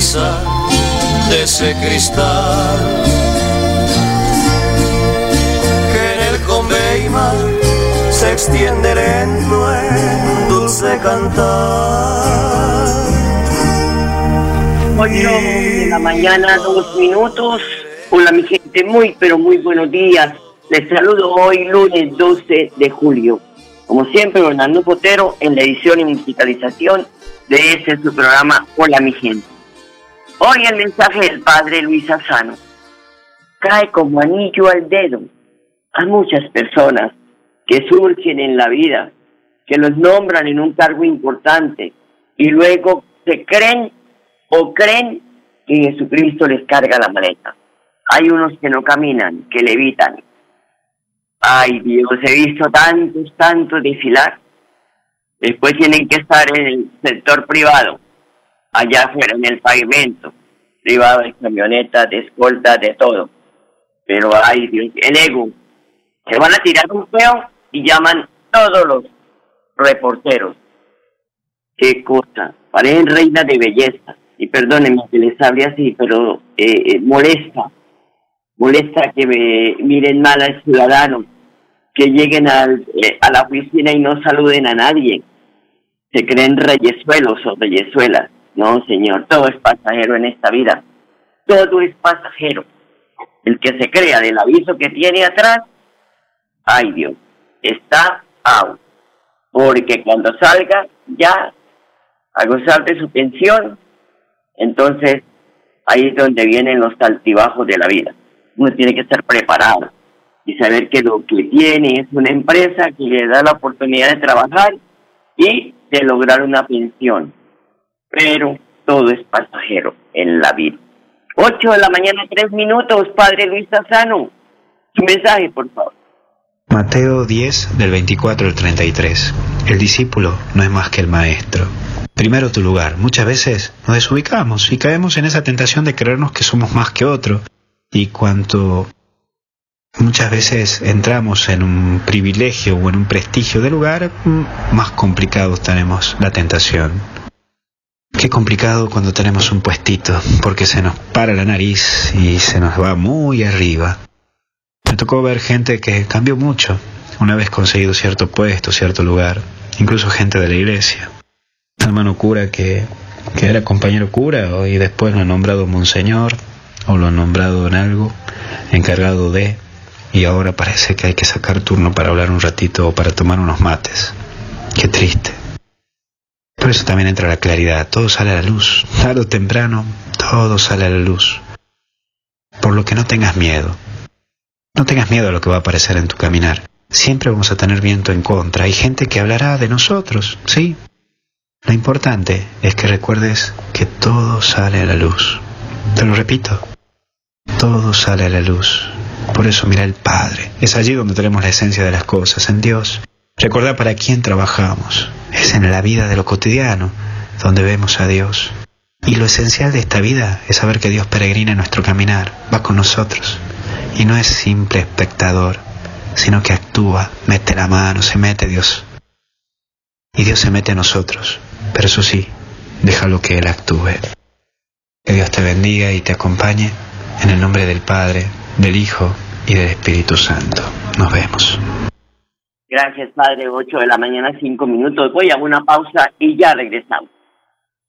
brisa de ese cristal que en el conveima se extiende lento en dulce cantar. Ocho de la mañana, dos minutos. Hola mi gente, muy pero muy buenos días. Les saludo hoy lunes 12 de julio. Como siempre, Fernando Potero en la edición y musicalización de este su programa Hola mi gente. Hoy el mensaje del padre Luis Asano cae como anillo al dedo a muchas personas que surgen en la vida, que los nombran en un cargo importante y luego se creen o creen que Jesucristo les carga la maleta. Hay unos que no caminan, que levitan. Ay Dios, he visto tantos, tantos desfilar. Después tienen que estar en el sector privado, allá afuera, en el pavimento, privado de camionetas, de escoltas, de todo. Pero ay Dios, el ego. Se van a tirar un feo y llaman todos los reporteros. Qué cosa, parecen reinas de belleza y perdónenme que les hable así, pero eh, eh, molesta, molesta que me miren mal al ciudadano, que lleguen al, eh, a la oficina y no saluden a nadie, se creen reyesuelos o reyesuelas. No, señor, todo es pasajero en esta vida, todo es pasajero. El que se crea del aviso que tiene atrás, ay Dios, está out, porque cuando salga ya a gozar de su pensión, entonces, ahí es donde vienen los altibajos de la vida. Uno tiene que estar preparado y saber que lo que tiene es una empresa que le da la oportunidad de trabajar y de lograr una pensión. Pero todo es pasajero en la vida. Ocho de la mañana, tres minutos, Padre Luis Sazano. Su mensaje, por favor. Mateo 10 del 24 al 33. El discípulo no es más que el maestro. Primero tu lugar. Muchas veces nos desubicamos y caemos en esa tentación de creernos que somos más que otro. Y cuanto muchas veces entramos en un privilegio o en un prestigio de lugar, mm, más complicado tenemos la tentación. Qué complicado cuando tenemos un puestito, porque se nos para la nariz y se nos va muy arriba. Me tocó ver gente que cambió mucho una vez conseguido cierto puesto, cierto lugar, incluso gente de la iglesia. Un hermano cura que, que era compañero cura y después lo han nombrado monseñor o lo han nombrado en algo, encargado de, y ahora parece que hay que sacar turno para hablar un ratito o para tomar unos mates. Qué triste. Por eso también entra la claridad, todo sale a la luz, tarde o temprano, todo sale a la luz. Por lo que no tengas miedo, no tengas miedo a lo que va a aparecer en tu caminar. Siempre vamos a tener viento en contra. Hay gente que hablará de nosotros, ¿sí? Lo importante es que recuerdes que todo sale a la luz. Te lo repito, todo sale a la luz. Por eso mira el Padre. Es allí donde tenemos la esencia de las cosas, en Dios. Recordá para quién trabajamos. Es en la vida de lo cotidiano donde vemos a Dios. Y lo esencial de esta vida es saber que Dios peregrina nuestro caminar, va con nosotros. Y no es simple espectador, sino que actúa, mete la mano, se mete Dios. Y Dios se mete a nosotros. Pero eso sí, déjalo que Él actúe. Que Dios te bendiga y te acompañe en el nombre del Padre, del Hijo y del Espíritu Santo. Nos vemos. Gracias, padre. 8 de la mañana, 5 minutos. Voy a una pausa y ya regresamos.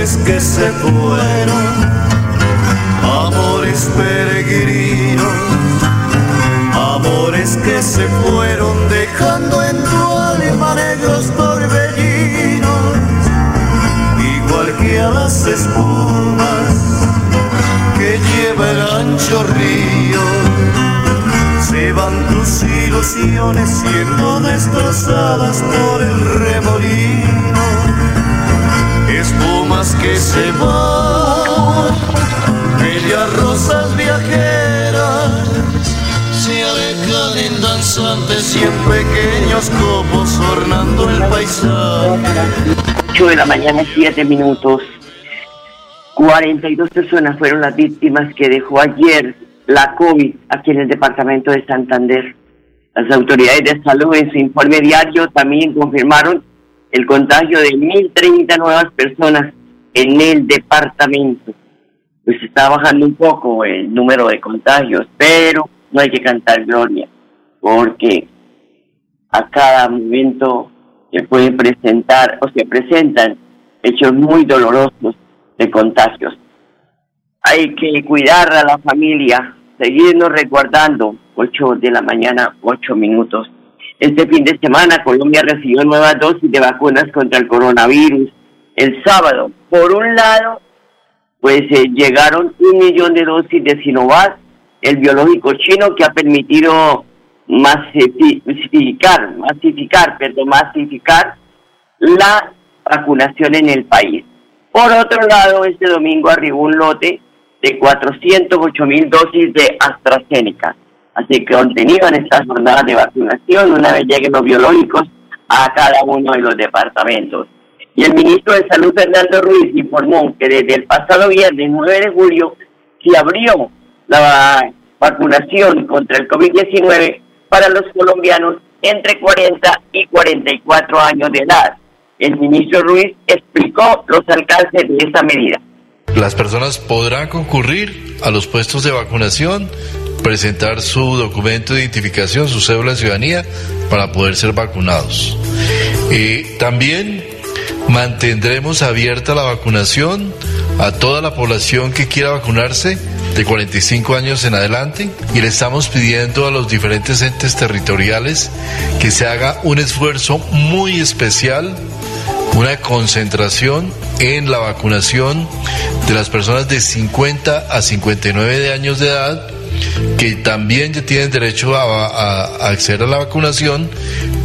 Amores que se fueron, amores peregrinos, amores que se fueron dejando en tu alma negros torbellinos, igual que a las espumas que lleva el ancho río. Se van tus ilusiones siendo destrozadas por el remolino que se van, bellas rosas viajeras, se alejan en danzantes y en pequeños copos ornando el paisaje. 8 de la mañana, 7 minutos. 42 personas fueron las víctimas que dejó ayer la COVID aquí en el departamento de Santander. Las autoridades de salud en su informe diario también confirmaron el contagio de 1.030 nuevas personas en el departamento. Pues está bajando un poco el número de contagios, pero no hay que cantar gloria, porque a cada momento se pueden presentar o se presentan hechos muy dolorosos de contagios. Hay que cuidar a la familia, seguirnos resguardando. 8 de la mañana, 8 minutos. Este fin de semana Colombia recibió nuevas dosis de vacunas contra el coronavirus. El sábado, por un lado, pues eh, llegaron un millón de dosis de Sinovac, el biológico chino que ha permitido masificar, masificar, perdón, masificar la vacunación en el país. Por otro lado, este domingo arribó un lote de 408 mil dosis de AstraZeneca. Así que continúan estas jornadas de vacunación una vez lleguen los biológicos a cada uno de los departamentos. Y el ministro de Salud, Fernando Ruiz, informó que desde el pasado viernes 9 de julio se abrió la vacunación contra el COVID-19 para los colombianos entre 40 y 44 años de edad. El ministro Ruiz explicó los alcances de esta medida. Las personas podrán concurrir a los puestos de vacunación, presentar su documento de identificación, su cédula de ciudadanía, para poder ser vacunados. Eh, también mantendremos abierta la vacunación a toda la población que quiera vacunarse de 45 años en adelante y le estamos pidiendo a los diferentes entes territoriales que se haga un esfuerzo muy especial una concentración en la vacunación de las personas de 50 a 59 de años de edad que también ya tienen derecho a, a- a acceder a la vacunación,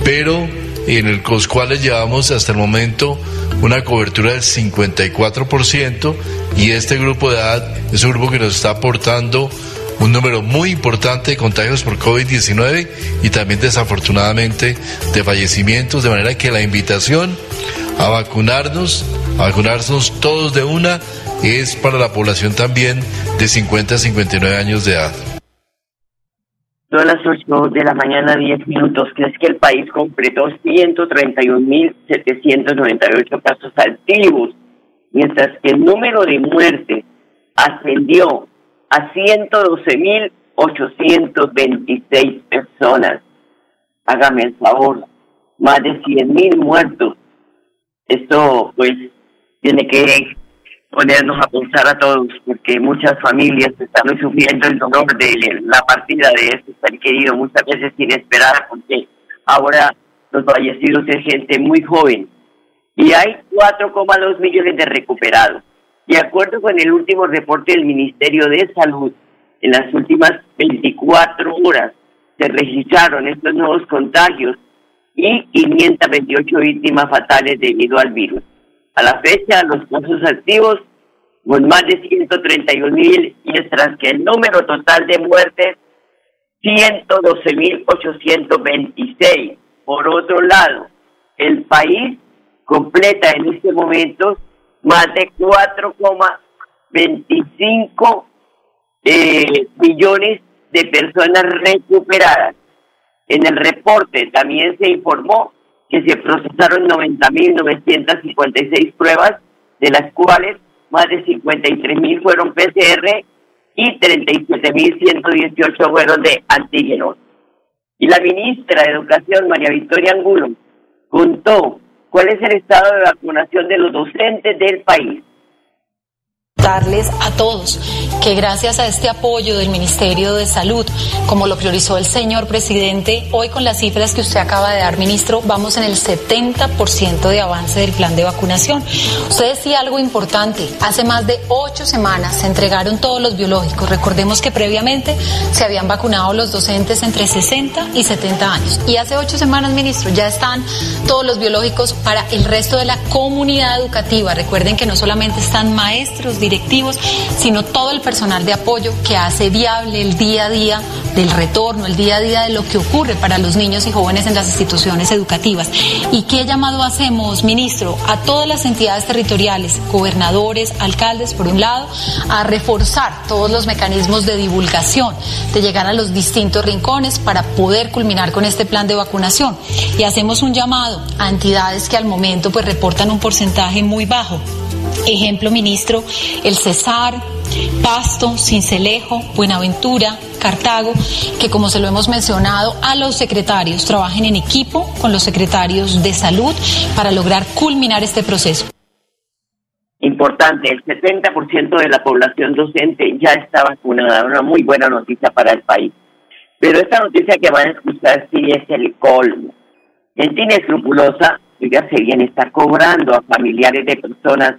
pero en el- los cuales llevamos hasta el momento una cobertura del 54% y este grupo de edad es un grupo que nos está aportando un número muy importante de contagios por COVID-19 y también desafortunadamente de fallecimientos, de manera que la invitación a vacunarnos, a vacunarnos todos de una, es para la población también de 50 a 59 años de edad. Son las 8 de la mañana, 10 minutos. que es que el país completó 131.798 casos activos, mientras que el número de muertes ascendió a 112.826 personas. Hágame el favor, más de 100.000 muertos. Esto, pues, tiene que ponernos a pensar a todos, porque muchas familias están sufriendo el dolor de la partida de este ser querido, muchas veces inesperada, porque ahora los fallecidos es gente muy joven. Y hay 4,2 millones de recuperados. De acuerdo con el último reporte del Ministerio de Salud, en las últimas 24 horas se registraron estos nuevos contagios y 528 víctimas fatales debido al virus. A la fecha, los casos activos con más de 131 mil, mientras que el número total de muertes, 112 mil 826. Por otro lado, el país completa en este momento más de 4,25 eh, millones de personas recuperadas. En el reporte también se informó que se procesaron 90.956 pruebas, de las cuales más de 53.000 fueron PCR y 37.118 fueron de antígenos. Y la ministra de Educación, María Victoria Angulo, contó cuál es el estado de vacunación de los docentes del país darles a todos que gracias a este apoyo del Ministerio de Salud, como lo priorizó el señor presidente, hoy con las cifras que usted acaba de dar, ministro, vamos en el 70% de avance del plan de vacunación. Usted decía algo importante, hace más de ocho semanas se entregaron todos los biológicos. Recordemos que previamente se habían vacunado los docentes entre 60 y 70 años. Y hace ocho semanas, ministro, ya están todos los biológicos para el resto de la comunidad educativa. Recuerden que no solamente están maestros, directores, sino todo el personal de apoyo que hace viable el día a día del retorno, el día a día de lo que ocurre para los niños y jóvenes en las instituciones educativas. ¿Y qué llamado hacemos, ministro, a todas las entidades territoriales, gobernadores, alcaldes, por un lado, a reforzar todos los mecanismos de divulgación, de llegar a los distintos rincones para poder culminar con este plan de vacunación? Y hacemos un llamado a entidades que al momento pues reportan un porcentaje muy bajo Ejemplo, ministro, el Cesar, Pasto, Cincelejo, Buenaventura, Cartago, que como se lo hemos mencionado, a los secretarios trabajen en equipo con los secretarios de salud para lograr culminar este proceso. Importante, el 70% de la población docente ya está vacunada, una muy buena noticia para el país. Pero esta noticia que van a escuchar sí es el colmo. Gente inescrupulosa, ya se viene, está cobrando a familiares de personas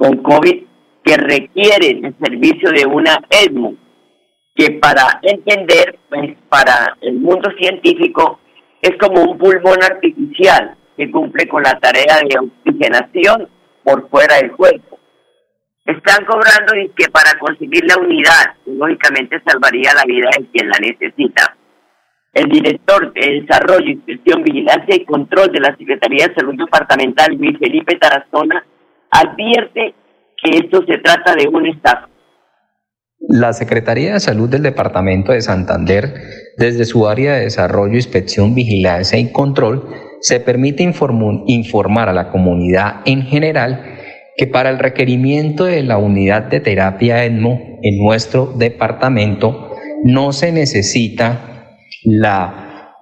con COVID que requieren el servicio de una ESMO, que para entender, pues para el mundo científico, es como un pulmón artificial que cumple con la tarea de oxigenación por fuera del cuerpo. Están cobrando y que para conseguir la unidad, lógicamente salvaría la vida de quien la necesita. El director de Desarrollo, Inspección, Vigilancia y Control de la Secretaría de Salud Departamental, Luis Felipe Tarazona, advierte que esto se trata de un Estado. La Secretaría de Salud del Departamento de Santander, desde su área de desarrollo, inspección, vigilancia y control, se permite informar a la comunidad en general que para el requerimiento de la unidad de terapia ESMO en nuestro departamento no se necesita la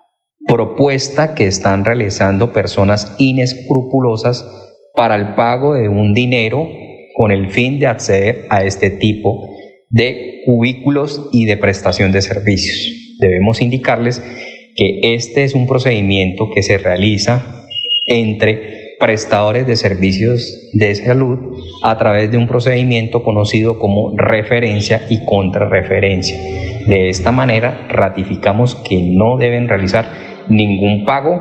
propuesta que están realizando personas inescrupulosas para el pago de un dinero con el fin de acceder a este tipo de cubículos y de prestación de servicios. Debemos indicarles que este es un procedimiento que se realiza entre prestadores de servicios de salud a través de un procedimiento conocido como referencia y contrarreferencia. De esta manera ratificamos que no deben realizar ningún pago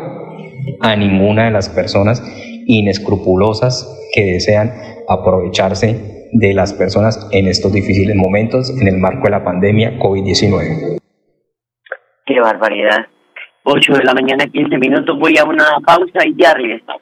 a ninguna de las personas inescrupulosas que desean aprovecharse de las personas en estos difíciles momentos en el marco de la pandemia COVID-19. Qué barbaridad. 8 de la mañana, 15 minutos. Voy a una pausa y ya regresamos.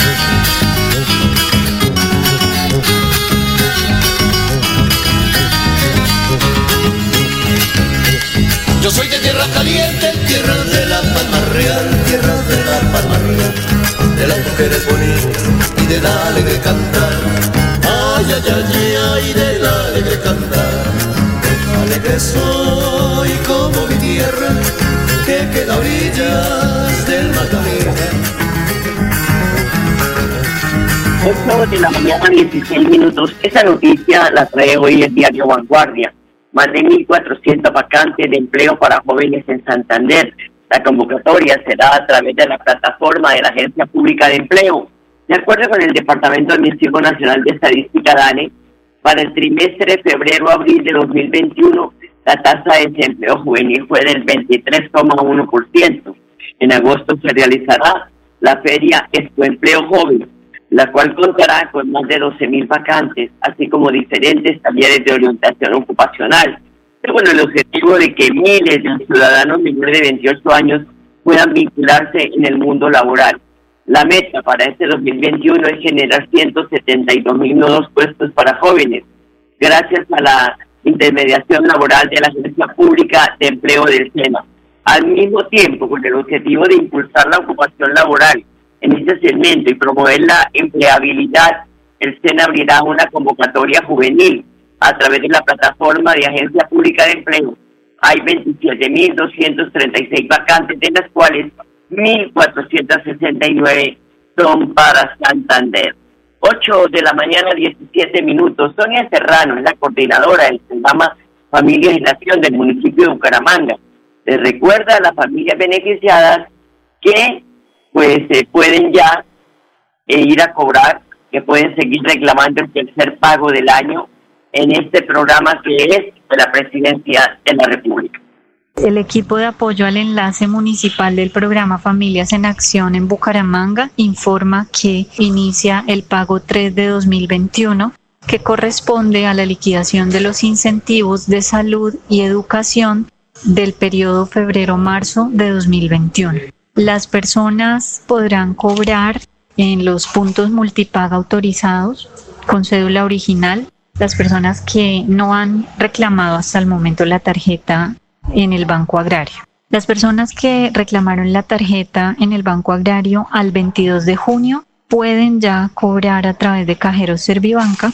Yo soy de tierra caliente, tierra de la palma real, tierra de la palma real, de las mujeres bonitas y de la alegre cantar. Ay, ay, ay, ay, de la alegre cantar. Alegre soy como mi tierra, que queda a orillas del Magdalena. 8 de la mañana, 16 minutos. Esa noticia la trae hoy el diario Vanguardia más de 1.400 vacantes de empleo para jóvenes en Santander. La convocatoria será a través de la plataforma de la Agencia Pública de Empleo. De acuerdo con el Departamento Administrativo Nacional de Estadística DANE, para el trimestre febrero-abril de 2021, la tasa de desempleo juvenil fue del 23,1%. En agosto se realizará la feria Empleo Joven, la cual contará con más de 12.000 vacantes, así como diferentes talleres de orientación ocupacional. Bueno, el objetivo de que miles de ciudadanos menores de 28 años puedan vincularse en el mundo laboral. La meta para este 2021 es generar 172 mil nuevos puestos para jóvenes, gracias a la intermediación laboral de la Agencia Pública de Empleo del SENA. Al mismo tiempo, con el objetivo de impulsar la ocupación laboral en este segmento y promover la empleabilidad, el SENA abrirá una convocatoria juvenil a través de la plataforma de Agencia Pública de Empleo. Hay 27.236 vacantes, de las cuales 1.469 son para Santander. 8 de la mañana, 17 minutos. Sonia Serrano es la coordinadora del programa Familia y Nación del municipio de Bucaramanga. Les recuerda a las familias beneficiadas que pues se pueden ya eh, ir a cobrar, que pueden seguir reclamando el tercer pago del año en este programa que es de la Presidencia de la República. El equipo de apoyo al enlace municipal del programa Familias en Acción en Bucaramanga informa que inicia el pago 3 de 2021 que corresponde a la liquidación de los incentivos de salud y educación del periodo febrero-marzo de 2021. Las personas podrán cobrar en los puntos multipaga autorizados con cédula original. Las personas que no han reclamado hasta el momento la tarjeta en el Banco Agrario. Las personas que reclamaron la tarjeta en el Banco Agrario al 22 de junio pueden ya cobrar a través de cajeros Servibanca.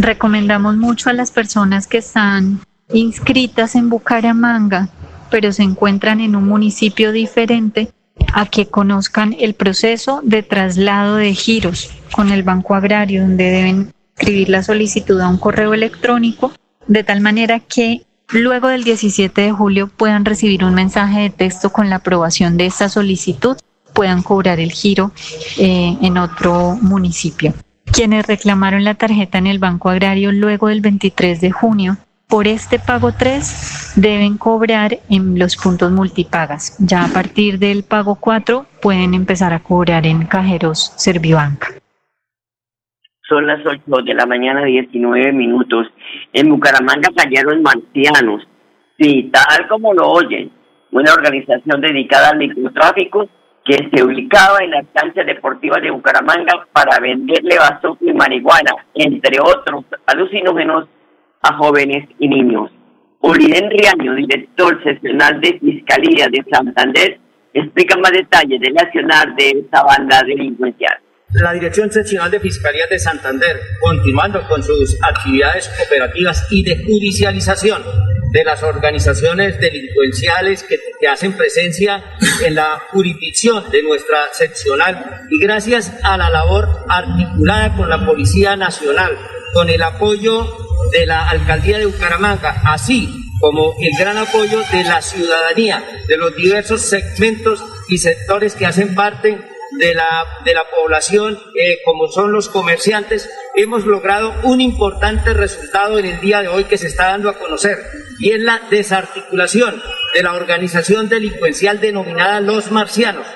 Recomendamos mucho a las personas que están inscritas en Bucaramanga, pero se encuentran en un municipio diferente, a que conozcan el proceso de traslado de giros con el Banco Agrario, donde deben escribir la solicitud a un correo electrónico, de tal manera que luego del 17 de julio puedan recibir un mensaje de texto con la aprobación de esta solicitud, puedan cobrar el giro eh, en otro municipio. Quienes reclamaron la tarjeta en el Banco Agrario luego del 23 de junio por este pago 3 deben cobrar en los puntos multipagas. Ya a partir del pago 4 pueden empezar a cobrar en cajeros Servibanca. Son las 8 de la mañana, 19 minutos. En Bucaramanga cayeron marcianos. Sí, tal como lo oyen. Una organización dedicada al microtráfico que se ubicaba en las canchas deportivas de Bucaramanga para venderle bazuco y marihuana, entre otros alucinógenos a jóvenes y niños. Oliden Riaño, director seccional de Fiscalía de Santander, explica más detalles del accionar de esta banda delincuencial. La Dirección Seccional de Fiscalía de Santander, continuando con sus actividades operativas y de judicialización de las organizaciones delincuenciales que, que, hacen presencia en la jurisdicción de nuestra seccional y gracias a la labor articulada con la Policía Nacional, con el apoyo de la alcaldía de Bucaramanga, así como el gran apoyo de la ciudadanía, de los diversos segmentos y sectores que hacen parte de la, de la población, eh, como son los comerciantes, hemos logrado un importante resultado en el día de hoy que se está dando a conocer, y es la desarticulación de la organización delincuencial denominada Los Marcianos.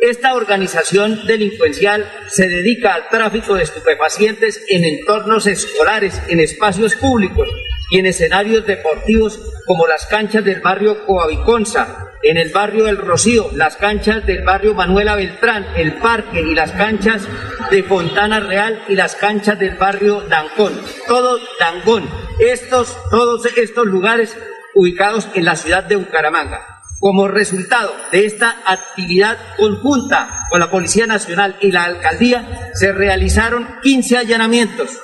Esta organización delincuencial se dedica al tráfico de estupefacientes en entornos escolares, en espacios públicos y en escenarios deportivos como las canchas del barrio Coaviconza, en el barrio El Rocío, las canchas del barrio Manuela Beltrán, el parque y las canchas de Fontana Real y las canchas del barrio Dangón. Todo Dangón. Estos, todos estos lugares ubicados en la ciudad de Bucaramanga. Como resultado de esta actividad conjunta con la Policía Nacional y la Alcaldía, se realizaron 15 allanamientos,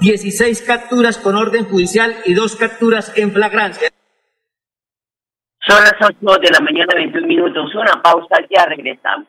16 capturas con orden judicial y dos capturas en flagrancia. Son las 8 de la mañana, 21 minutos. Una pausa, ya regresamos.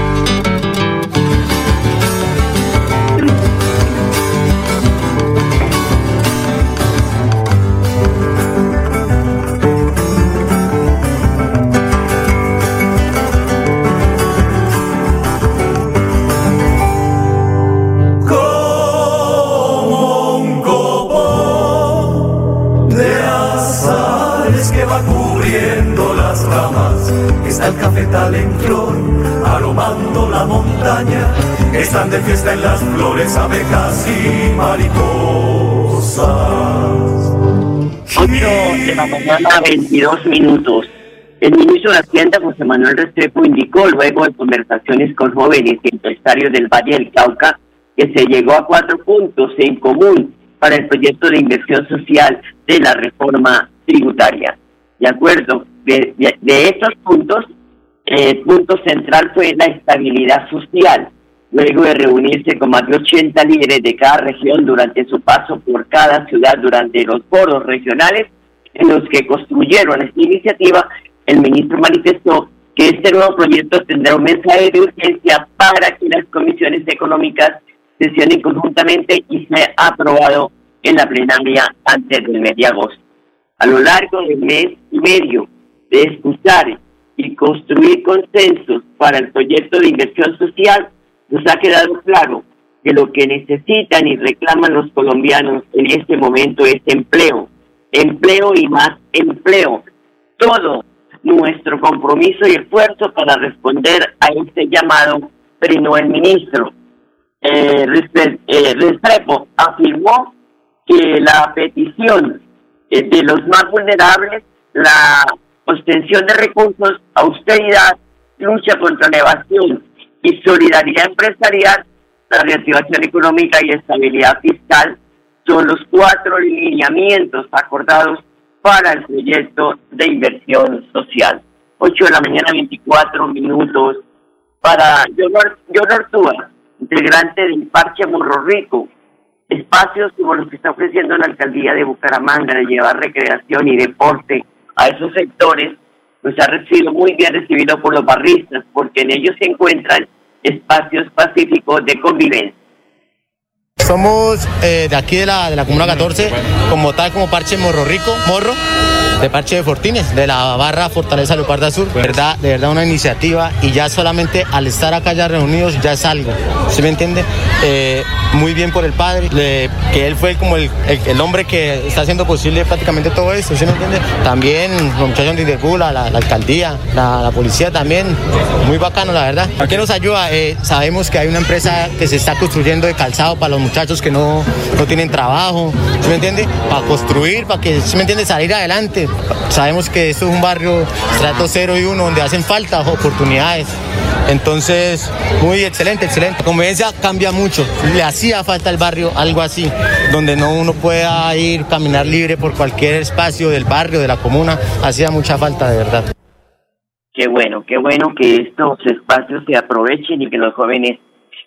Cafetal en flor, aromando la montaña. Están de fiesta en las flores abejas y mariposas. 8 de la mañana, 22 minutos. El ministro de Hacienda, José Manuel Restrepo, indicó luego de conversaciones con jóvenes y empresarios del Valle del Cauca que se llegó a cuatro puntos en común para el proyecto de inversión social de la reforma tributaria. De acuerdo, de, de- de estos puntos, el punto central fue la estabilidad social. Luego de reunirse con más de 80 líderes de cada región durante su paso por cada ciudad durante los foros regionales en los que construyeron esta iniciativa, el ministro manifestó que este nuevo proyecto tendrá un mensaje de urgencia para que las comisiones económicas sesionen conjuntamente y sea aprobado en la plenaria antes del mes de agosto. A lo largo del mes y medio de escuchar y construir consensos para el proyecto de inversión social, nos ha quedado claro que lo que necesitan y reclaman los colombianos en este momento es empleo, empleo y más empleo. Todo nuestro compromiso y esfuerzo para responder a este llamado, pero el ministro eh, eh, Restrepo afirmó que la petición eh, de los más vulnerables, la obtención de recursos, austeridad, lucha contra la evasión y solidaridad empresarial, la reactivación económica y estabilidad fiscal son los cuatro lineamientos acordados para el proyecto de inversión social. 8 de la mañana, 24 minutos. Para John John Ortúa, integrante del Parche Morro Rico, espacios como los que está ofreciendo la alcaldía de Bucaramanga de llevar recreación y deporte a esos sectores, pues ha recibido muy bien recibido por los barristas, porque en ellos se encuentran espacios pacíficos de convivencia. Somos eh, de aquí de la, de la Comuna 14, como tal, como Parche Morro Rico, Morro, de Parche de Fortines, de la barra Fortaleza Leoparda Sur. De verdad, de verdad una iniciativa y ya solamente al estar acá ya reunidos ya es algo, ¿sí me entiende? Eh, muy bien por el padre, que él fue como el, el- hombre que está haciendo posible prácticamente todo esto, ¿sí me entiende? También los muchachos de Intergula, la, alcaldía, la, policía también, muy bacano la verdad. ¿A qué nos ayuda? Eh, sabemos que hay una empresa que se está construyendo de calzado para los muchachos que no, no tienen trabajo, ¿sí me entiende? Para construir, para que, ¿sí me entiende? Salir adelante. Sabemos que esto es un barrio estrato 0 y 1 donde hacen falta oportunidades. Entonces, muy excelente, excelente. La convivencia cambia mucho. Le hacía falta al barrio algo así, donde no uno pueda ir, caminar libre por cualquier espacio del barrio, de la comuna. Hacía mucha falta, de verdad. Qué bueno, qué bueno que estos espacios se aprovechen y que los jóvenes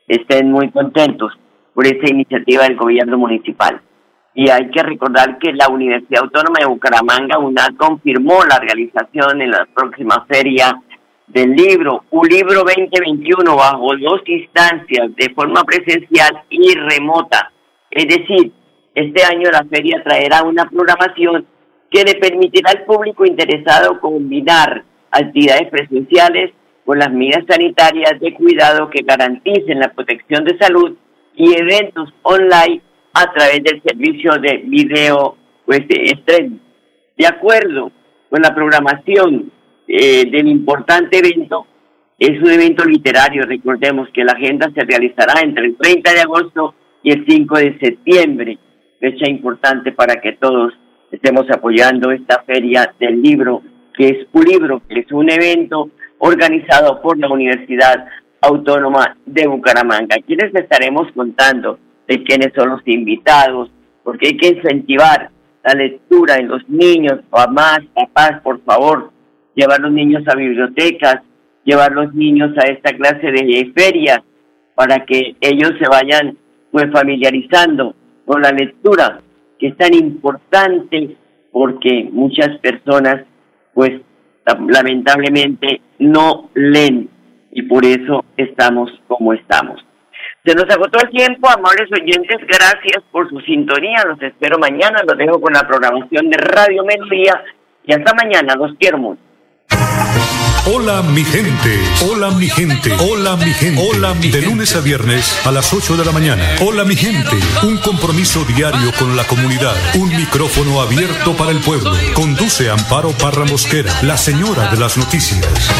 estén muy contentos por esta iniciativa del gobierno municipal. Y hay que recordar que la Universidad Autónoma de Bucaramanga, UNAD, confirmó la realización en la próxima feria del libro, un libro 2021 bajo dos instancias, de forma presencial y remota. Es decir, este año la feria traerá una programación que le permitirá al público interesado combinar actividades presenciales con las medidas sanitarias de cuidado que garanticen la protección de salud y eventos online a través del servicio de video pues, streaming. De acuerdo con la programación eh, del importante evento, es un evento literario, recordemos que la agenda se realizará entre el 30 de agosto y el 5 de septiembre, fecha importante para que todos estemos apoyando esta feria del libro, que es un libro, que es un evento organizado por la Universidad Autónoma de Bucaramanga. Aquí les estaremos contando de quiénes son los invitados, porque hay que incentivar la lectura en los niños, mamás, papás, por favor, llevar los niños a bibliotecas, llevar los niños a esta clase de ferias para que ellos se vayan pues familiarizando con la lectura, que es tan importante porque muchas personas pues lamentablemente no leen y por eso estamos como estamos. Se nos agotó el tiempo, amables oyentes, gracias por su sintonía, los espero mañana, los dejo con la programación de Radio Melodía y hasta mañana, los quiero mucho. Hola mi gente, hola mi gente, hola mi gente, hola mi De lunes a viernes a las 8 de la mañana. Hola mi gente, un compromiso diario con la comunidad, un micrófono abierto para el pueblo. Conduce Amparo Parra Mosquera, la señora de las noticias.